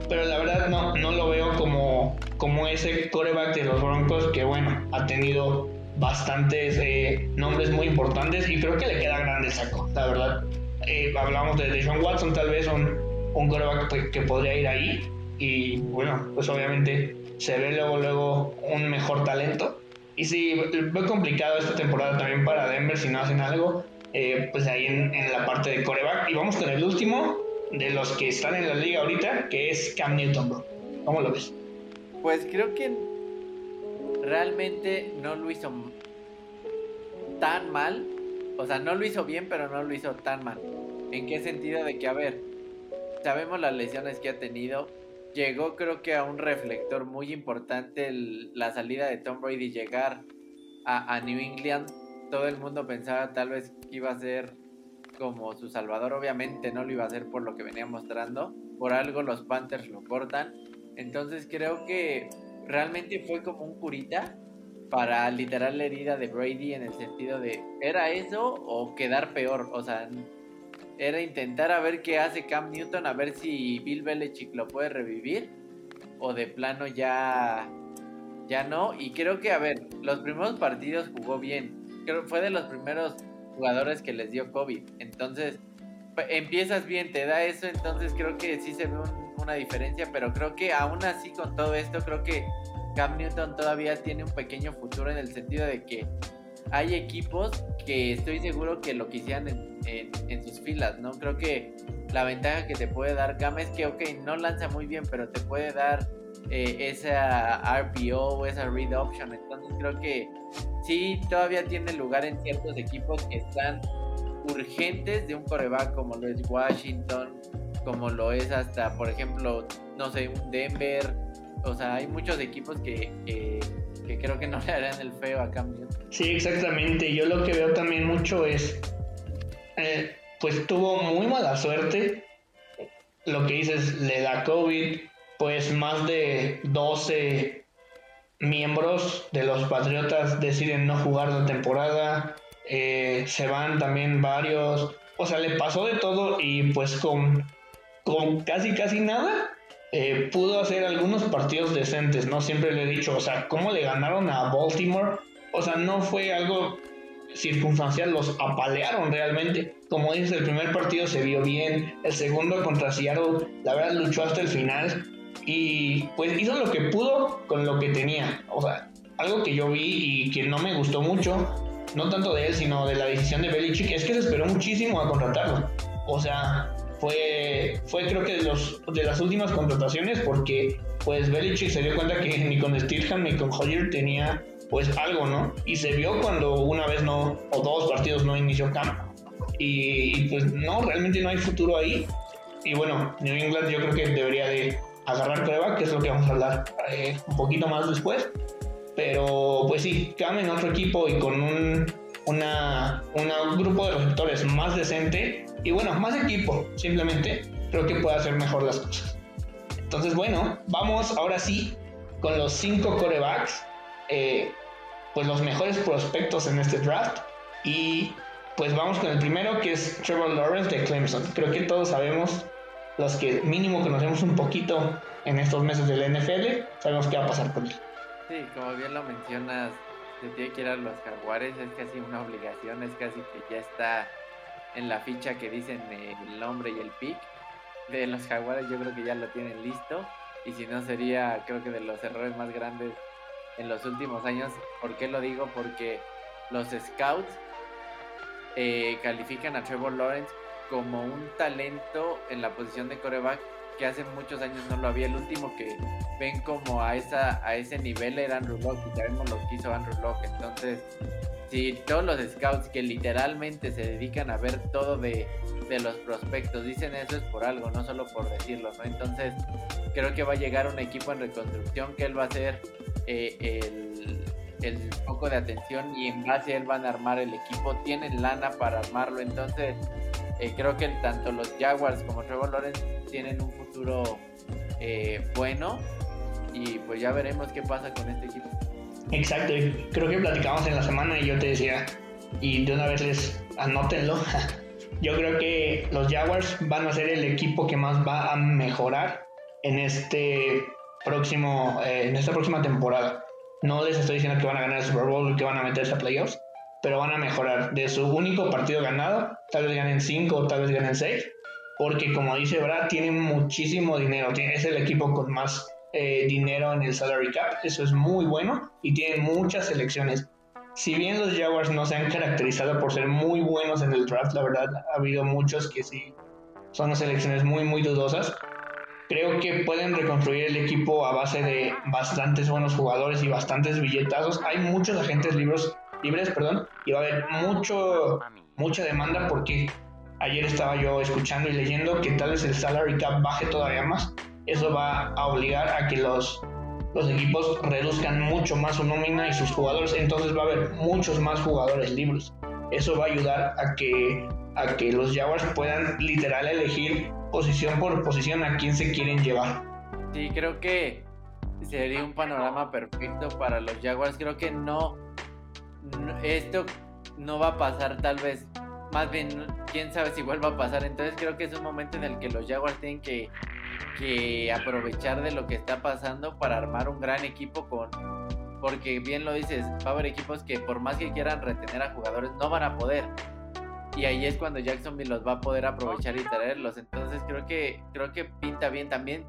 S1: pero la verdad no, no lo veo como, como ese coreback de los Broncos que, bueno, ha tenido bastantes eh, nombres muy importantes y creo que le queda grande el saco, la verdad. Eh, hablamos de, Sean Watson, tal vez un, un coreback que podría ir ahí y, bueno, pues obviamente se ve luego, luego un mejor talento. Y sí, veo complicado esta temporada también para Denver si no hacen algo, eh, pues ahí en, en la parte de coreback. Y vamos con el último, de los que están en la liga ahorita, que es Cam Newton, bro. ¿Cómo lo ves?
S2: Pues creo que realmente no lo hizo tan mal. O sea, no lo hizo bien, pero no lo hizo tan mal. ¿En qué sentido? De que, a ver, sabemos las lesiones que ha tenido. Llegó creo que a un reflector muy importante la salida de Tom Brady llegar a, a New England. Todo el mundo pensaba tal vez que iba a ser como su salvador, obviamente no lo iba a hacer por lo que venía mostrando. Por algo los Panthers lo cortan. Entonces creo que realmente fue como un curita para literal la herida de Brady en el sentido de, ¿era eso o quedar peor? O sea, era intentar a ver qué hace Cam Newton, a ver si Bill Belichick lo puede revivir o de plano ya ya no y creo que a ver, los primeros partidos jugó bien. Creo fue de los primeros jugadores que les dio COVID. Entonces, empiezas bien, te da eso, entonces creo que sí se ve una diferencia, pero creo que aún así con todo esto, creo que Cam Newton todavía tiene un pequeño futuro en el sentido de que hay equipos que estoy seguro que lo quisieran en, en, sus filas, ¿no? Creo que la ventaja que te puede dar Cam es que, ok, no lanza muy bien, pero te puede dar eh, esa RPO o esa read option, entonces creo que sí todavía tiene lugar en ciertos equipos que están urgentes de un coreback como lo es Washington, como lo es hasta, por ejemplo, no sé, un Denver. O sea, hay muchos equipos que, que, creo que no le harán el feo a cambio.
S1: Sí, exactamente. Yo lo que veo también mucho es, eh, pues tuvo muy mala suerte. Lo que dices, le da COVID, pues más de 12 miembros de los Patriotas deciden no jugar la temporada, eh, se van también varios, o sea, le pasó de todo y pues con, con casi casi nada eh, pudo hacer algunos partidos decentes, ¿no? Siempre le he dicho, o sea, cómo le ganaron a Baltimore, o sea, no fue algo circunstancial, los apalearon realmente. Como dices, el primer partido se vio bien, el segundo contra Seattle, la verdad luchó hasta el final y pues hizo lo que pudo con lo que tenía. O sea, algo que yo vi y que no me gustó mucho, no tanto de él, sino de la decisión de Belichick, es que se esperó muchísimo a contratarlo. O sea, fue, fue creo que de, los, de las últimas contrataciones porque pues Belichick se dio cuenta que ni con Stirham ni con Hoyer tenía pues algo, ¿no? Y se vio cuando una vez no, o dos partidos no inició camp. Y, y pues no, realmente no hay futuro ahí. Y bueno, New England yo creo que debería de agarrar prueba, que es lo que vamos a hablar eh, un poquito más después. Pero pues sí, Cam en otro equipo y con un una, grupo de receptores más decente y bueno, más equipo, simplemente creo que puede hacer mejor las cosas. Entonces, bueno, vamos ahora sí con los cinco corebacks, eh, pues los mejores prospectos en este draft. Y pues vamos con el primero que es Trevor Lawrence de Clemson. Creo que todos sabemos los que mínimo conocemos un poquito en estos meses del NFL, sabemos qué va a pasar con él.
S2: Sí, como bien lo mencionas, se tiene que ir a los jaguares, es casi una obligación, es casi que ya está en la ficha que dicen el nombre y el pick de los jaguares, yo creo que ya lo tienen listo, y si no sería, creo que de los errores más grandes en los últimos años. ¿Por qué lo digo? Porque los scouts eh, califican a Trevor Lawrence como un talento en la posición de coreback que hace muchos años no lo había. El último que ven como a esa a ese nivel era Andrew Locke y sabemos lo que hizo Andrew Locke. Entonces, si todos los scouts que literalmente se dedican a ver todo de, de los prospectos dicen eso es por algo, no solo por decirlo, ¿no? Entonces, creo que va a llegar un equipo en reconstrucción que él va a ser eh, el, el foco de atención y en base a él van a armar el equipo. Tienen lana para armarlo, entonces eh, creo que tanto los Jaguars como Trevor Lawrence tienen un futuro eh, bueno y pues ya veremos qué pasa con este equipo.
S1: Exacto, creo que platicamos en la semana y yo te decía, y de una vez les anótenlo, (laughs) yo creo que los Jaguars van a ser el equipo que más va a mejorar en este próximo, eh, en esta próxima temporada. No les estoy diciendo que van a ganar el Super Bowl y que van a meterse a playoffs, pero van a mejorar. De su único partido ganado, tal vez ganen 5 o tal vez ganen 6, porque como dice Brad, tienen muchísimo dinero. Es el equipo con más eh, dinero en el salary cap, eso es muy bueno y tienen muchas selecciones. Si bien los Jaguars no se han caracterizado por ser muy buenos en el draft, la verdad ha habido muchos que sí son selecciones muy muy dudosas. Creo que pueden reconstruir el equipo a base de bastantes buenos jugadores y bastantes billetazos. Hay muchos agentes libres, libres perdón, y va a haber mucho, mucha demanda porque ayer estaba yo escuchando y leyendo que tal vez el salary cap baje todavía más eso va a obligar a que los, los equipos reduzcan mucho más su nómina y sus jugadores, entonces va a haber muchos más jugadores libres. Eso va a ayudar a que, a que los Jaguars puedan literal elegir posición por posición a quién se quieren llevar.
S2: Sí, creo que sería un panorama perfecto para los Jaguars. Creo que no, esto no va a pasar tal vez más bien quién sabe si vuelva a pasar entonces creo que es un momento en el que los Jaguars tienen que aprovechar de lo que está pasando para armar un gran equipo con porque bien lo dices, va equipos que por más que quieran retener a jugadores no van a poder. Y ahí es cuando Jacksonville los va a poder aprovechar y traerlos. Entonces creo que creo que pinta bien también.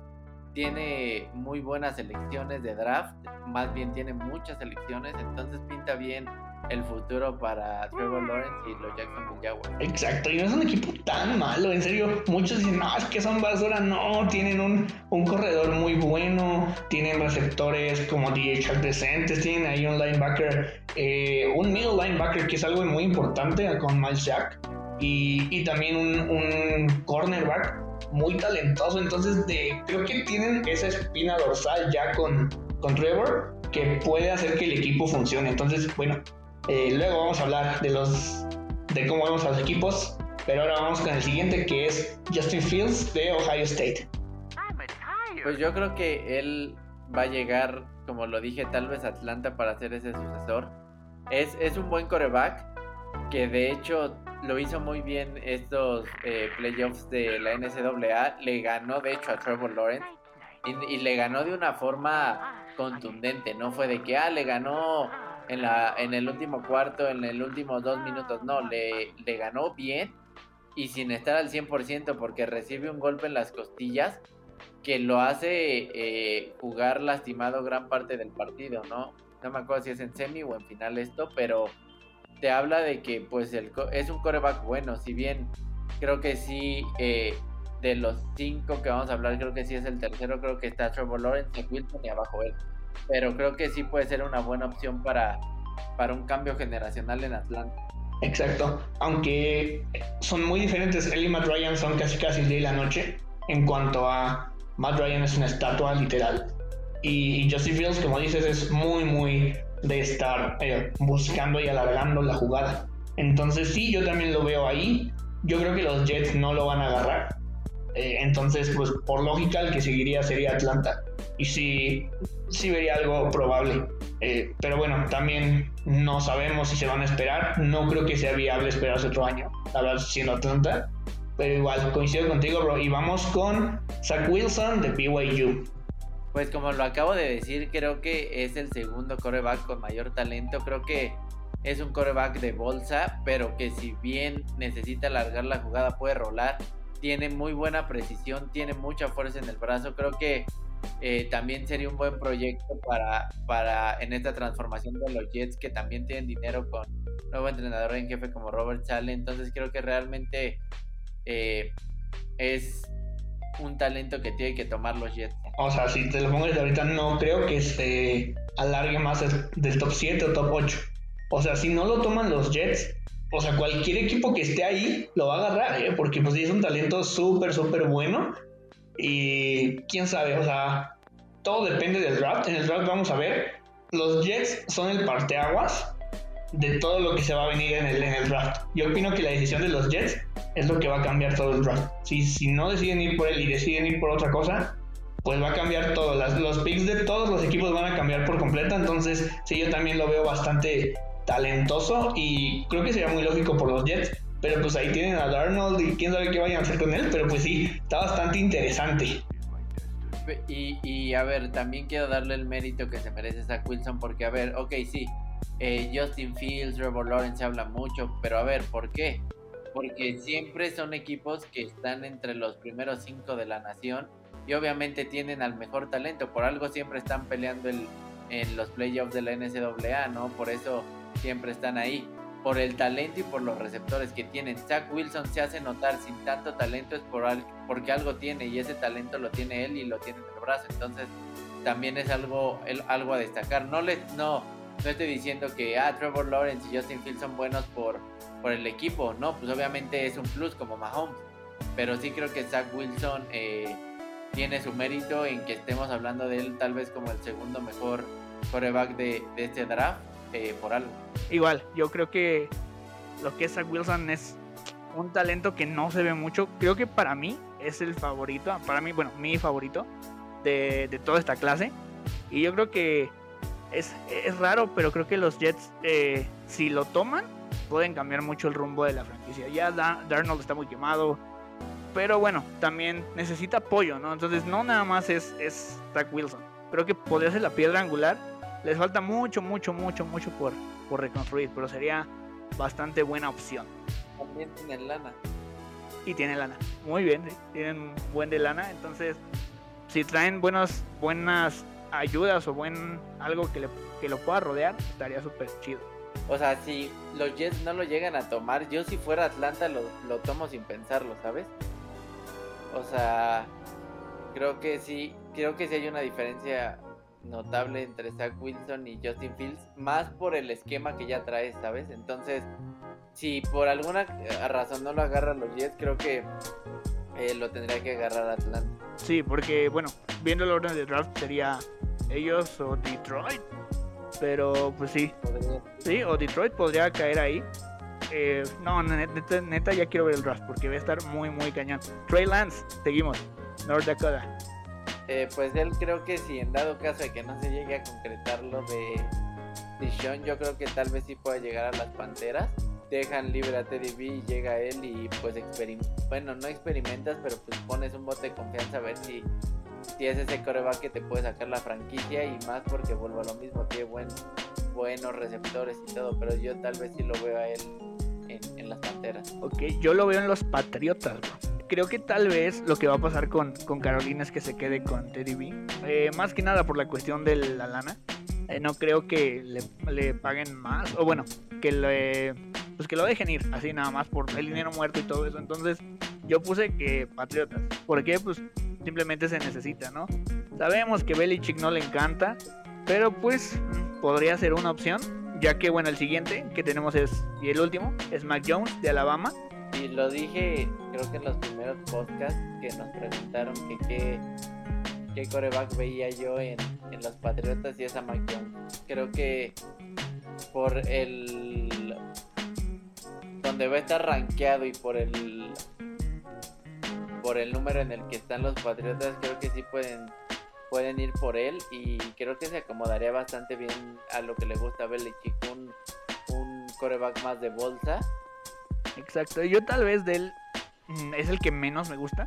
S2: Tiene muy buenas selecciones de draft, más bien tiene muchas selecciones, entonces pinta bien el futuro para Trevor Lawrence y los Jacksonville Jaguars.
S1: Exacto, y no es un equipo tan malo, en serio. Muchos dicen, no, es que son basura. No, tienen un, un corredor muy bueno, tienen receptores como Chuck decentes, tienen ahí un linebacker, eh, un middle linebacker que es algo muy importante con Miles Jack, y, y también un, un cornerback muy talentoso. Entonces, de, creo que tienen esa espina dorsal ya con, con Trevor que puede hacer que el equipo funcione. Entonces, bueno, eh, luego vamos a hablar de los de cómo vemos a los equipos, pero ahora vamos con el siguiente que es Justin Fields de Ohio State.
S2: Pues yo creo que él va a llegar, como lo dije, tal vez a Atlanta para ser ese sucesor. Es, es un buen coreback que de hecho lo hizo muy bien estos eh, playoffs de la NCAA. Le ganó de hecho a Trevor Lawrence y, y, le ganó de una forma contundente. No fue de que, ah, le ganó en, la, en el último cuarto, en el último dos minutos, no, le, le ganó bien y sin estar al 100% porque recibe un golpe en las costillas que lo hace eh, jugar lastimado gran parte del partido, ¿no? No me acuerdo si es en semi o en final esto, pero te habla de que pues el, es un coreback bueno, si bien creo que sí, eh, de los cinco que vamos a hablar, creo que sí es el tercero, creo que está Trevor Lawrence, Wilson y abajo él pero creo que sí puede ser una buena opción para, para un cambio generacional en Atlanta.
S1: Exacto, aunque son muy diferentes, él y Matt Ryan son casi casi día y la noche en cuanto a Matt Ryan es una estatua literal y Justin Fields, como dices, es muy muy de estar eh, buscando y alargando la jugada. Entonces sí, yo también lo veo ahí. Yo creo que los Jets no lo van a agarrar. Eh, entonces, pues por lógica, el que seguiría sería Atlanta. Y sí, sí vería algo probable. Eh, pero bueno, también no sabemos si se van a esperar. No creo que sea viable esperarse otro año, la verdad, siendo Atlanta. Pero igual, coincido contigo, bro. Y vamos con Zach Wilson de BYU.
S2: Pues como lo acabo de decir, creo que es el segundo coreback con mayor talento. Creo que es un coreback de bolsa, pero que si bien necesita alargar la jugada, puede rolar tiene muy buena precisión, tiene mucha fuerza en el brazo. Creo que eh, también sería un buen proyecto para, para en esta transformación de los Jets que también tienen dinero con nuevo entrenador en jefe como Robert Sale. Entonces creo que realmente eh, es un talento que tiene que tomar los Jets.
S4: O sea, si te lo pongo ahorita, no creo que se alargue más del top 7 o top 8. O sea, si no lo toman los Jets, o sea, cualquier equipo que esté ahí lo va a agarrar, ¿eh? porque pues es un talento súper, súper bueno. Y quién sabe, o sea, todo depende del draft. En el draft vamos a ver. Los Jets son el parteaguas de todo lo que se va a venir en el, en el draft. Yo opino que la decisión de los Jets es lo que va a cambiar todo el draft. Si, si no deciden ir por él y deciden ir por otra cosa, pues va a cambiar todo. Las, los picks de todos los equipos van a cambiar por completo. Entonces, sí, yo también lo veo bastante talentoso y creo que sería muy lógico por los Jets. Pero pues ahí tienen a Darnold y quién sabe qué vayan a hacer con él. Pero pues sí, está bastante interesante.
S2: Y, y a ver, también quiero darle el mérito que se merece Zach Wilson porque, a ver, ok, sí, eh, Justin Fields, Trevor Lawrence se habla mucho, pero a ver, ¿por qué? Porque siempre son equipos que están entre los primeros cinco de la nación y obviamente tienen al mejor talento, por algo siempre están peleando el, en los playoffs de la NCAA, ¿no? Por eso siempre están ahí, por el talento y por los receptores que tienen. Zach Wilson se hace notar sin tanto talento es por porque algo tiene y ese talento lo tiene él y lo tiene en el brazo, entonces también es algo, algo a destacar. No les, no, no estoy diciendo que ah, Trevor Lawrence y Justin Fields son buenos por, por el equipo, no, pues obviamente es un plus como Mahomes, pero sí creo que Zach Wilson eh, tiene su mérito en que estemos hablando de él tal vez como el segundo mejor coreback de, este draft eh, por algo.
S1: Igual, yo creo que lo que es Zach Wilson es un talento que no se ve mucho, creo que para mí es el favorito, para mí, bueno, mi favorito de, de toda esta clase, y yo creo que es, raro, pero creo que los Jets, eh, si lo toman, pueden cambiar mucho el rumbo de la franquicia. Ya Darnold está muy quemado, pero bueno, también necesita apoyo, ¿no? Entonces no nada más es, es Zach Wilson. Creo que podría ser la piedra angular. Les falta mucho, mucho, mucho, mucho por, por reconstruir, pero sería bastante buena opción.
S2: También tienen lana.
S1: Y tienen lana. Muy bien, tienen buen de lana. Entonces, si traen buenas, buenas ayudas o buen algo que, le, que lo pueda rodear, estaría súper chido.
S2: O sea, si los Jets no lo llegan a tomar, yo si fuera Atlanta lo, lo tomo sin pensarlo, ¿sabes? O sea, creo que sí, creo que sí hay una diferencia notable entre Zach Wilson y Justin Fields, más por el esquema que ya trae, ¿sabes? Entonces, si por alguna razón no lo agarran los Jets, creo que eh, lo tendría que agarrar Atlanta.
S1: Sí, porque bueno, viendo el orden de draft sería ellos o Detroit. Pero pues sí. Sí, o Detroit podría caer ahí. Eh, no, neta, neta, ya quiero ver el draft porque va a estar muy, muy cañón. Trey Lance, seguimos. North Dakota.
S2: Eh, pues él creo que si en dado caso de que no se llegue a concretar lo de Dishon, yo creo que tal vez sí pueda llegar a las Panteras. Dejan libre a Teddy B y llega él y pues bueno, no experimentas, pero pues pones un bote de confianza a ver si si es ese coreback que te puede sacar la franquicia y más porque vuelvo a lo mismo, tiene buen, buenos receptores y todo, pero yo tal vez sí lo veo a él en, las panteras.
S1: Ok, yo lo veo en los Patriotas, Creo que tal vez lo que va a pasar con, con Carolina es que se quede con Teddy B. Eh, más que nada por la cuestión de la lana. Eh, no creo que le, le, paguen más. O bueno, que pues que lo dejen ir así nada más por el dinero muerto y todo eso. Entonces yo puse que Patriotas. ¿Por qué? Pues simplemente se necesita, ¿no? Sabemos que Belichick no le encanta, pero pues podría ser una opción, ya que bueno, el siguiente que tenemos es, y el último, es Mac Jones de Alabama.
S2: Y lo dije, creo que en los primeros podcasts que nos preguntaron que qué, qué coreback veía yo en, en los Patriotas y es a Mac Jones. Creo que por el donde va a estar rankeado y por el por el número en el que están los Patriotas, creo que sí pueden pueden ir por él y creo que se acomodaría bastante bien a lo que le gusta a Belichick, un, un coreback más de bolsa.
S1: Exacto, yo tal vez de él mm, es el que menos me gusta.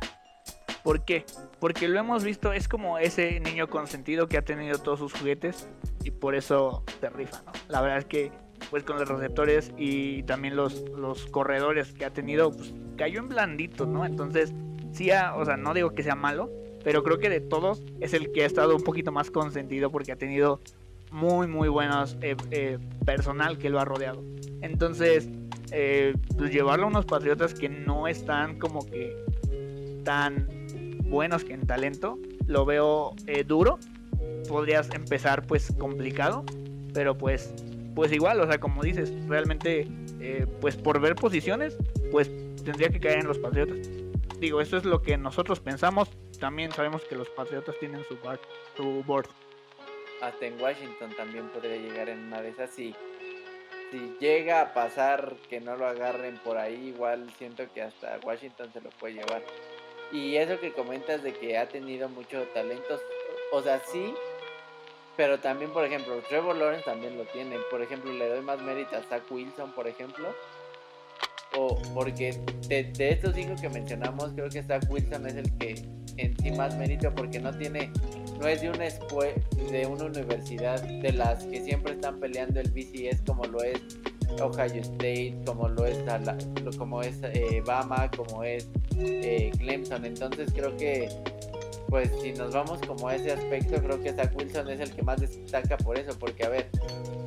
S1: ¿Por qué? Porque lo hemos visto, es como ese niño consentido que ha tenido todos sus juguetes y por eso se rifa, ¿no? La verdad es que pues con los receptores y también los, los corredores que ha tenido, pues cayó en blandito, ¿no? Entonces sí, o sea, no digo que sea malo, pero creo que de todos es el que ha estado un poquito más consentido porque ha tenido muy, muy buenos eh, eh, personal que lo ha rodeado. Entonces, eh, pues llevarlo a unos patriotas que no están como que tan buenos que en talento. Lo veo eh, duro. Podrías empezar pues complicado, pero pues pues igual, o sea, como dices, realmente pues por ver posiciones, pues tendría que caer en los Patriotas. Digo, eso es lo que nosotros pensamos. También sabemos que los Patriotas tienen su, su board.
S2: Hasta en Washington también podría llegar en una de esas. Si, si llega a pasar que no lo agarren por ahí, igual siento que hasta Washington se lo puede llevar. Y eso que comentas de que ha tenido mucho talento, o sea, sí, pero también, por ejemplo, Trevor Lawrence también lo tiene. Por ejemplo, le doy más mérito a Zach Wilson, por ejemplo. O porque de, estos cinco que mencionamos, creo que Zach Wilson es el que en sí más mérito porque no tiene, no es de una, de una universidad de las que siempre están peleando el BCS como lo es Ohio State, como lo es, como es eh, Bama, como es eh, Clemson. Entonces creo que, pues si nos vamos como a ese aspecto, creo que Zach Wilson es el que más destaca por eso, porque a ver,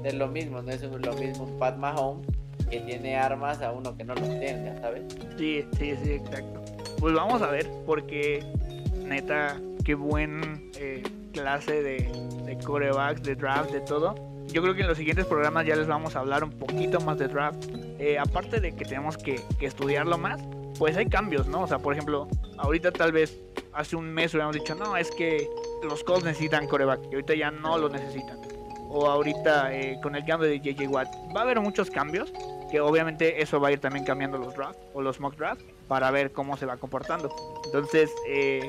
S2: es lo mismo, no es lo mismo un Pat Mahomes que tiene armas a uno que no los tenga, ¿sabes?
S1: Sí, sí, sí, exacto. Pues vamos a ver, porque neta, qué buen eh, clase de, de corebacks, de draft, de todo yo creo que en los siguientes programas ya les vamos a hablar un poquito más de draft. Eh, aparte de que tenemos que, estudiarlo más, pues hay cambios, ¿no? O sea, por ejemplo, ahorita tal vez hace un mes hubiéramos dicho, no, es que los Colts necesitan coreback y ahorita ya no lo necesitan. O ahorita eh, con el cambio de JJ Watt, va a haber muchos cambios que obviamente eso va a ir también cambiando los drafts o los mock drafts para ver cómo se va comportando. Entonces, eh,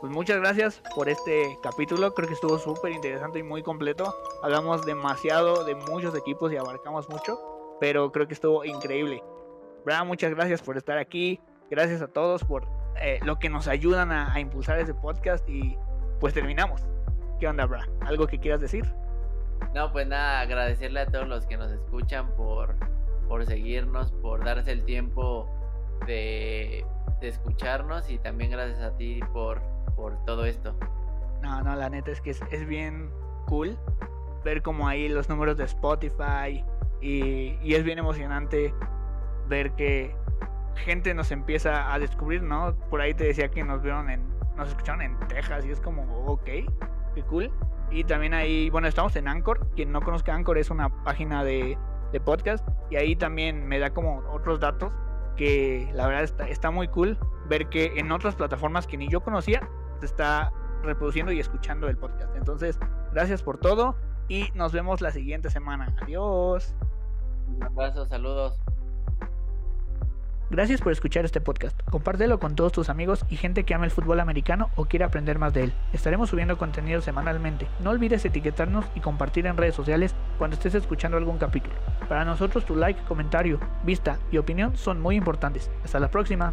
S1: pues muchas gracias por este capítulo. Creo que estuvo súper interesante y muy completo. Hablamos demasiado de muchos equipos y abarcamos mucho, pero creo que estuvo increíble. Bra, muchas gracias por estar aquí. Gracias a todos por eh, lo que nos ayudan a, impulsar ese podcast y pues terminamos. ¿Qué onda, Bra? ¿Algo que quieras decir?
S2: No, pues nada, agradecerle a todos los que nos escuchan por, por seguirnos, por darse el tiempo de, de escucharnos y también gracias a ti por por todo esto.
S1: No, no, la neta es que es, bien cool ver como ahí los números de Spotify y, es bien emocionante ver que gente nos empieza a descubrir, ¿no? Por ahí te decía que nos vieron en, nos escucharon en Texas y es como, ok, qué cool. Y también ahí, bueno, estamos en Anchor. Quien no conozca Anchor es una página de, de podcast y ahí también me da como otros datos que la verdad está, está muy cool ver que en otras plataformas que ni yo conocía está reproduciendo y escuchando el podcast. Entonces, gracias por todo y nos vemos la siguiente semana. Adiós.
S2: Un abrazo, saludos.
S1: Gracias por escuchar este podcast. Compártelo con todos tus amigos y gente que ama el fútbol americano o quiere aprender más de él. Estaremos subiendo contenido semanalmente. No olvides etiquetarnos y compartir en redes sociales cuando estés escuchando algún capítulo. Para nosotros tu like, comentario, vista y opinión son muy importantes. Hasta la próxima.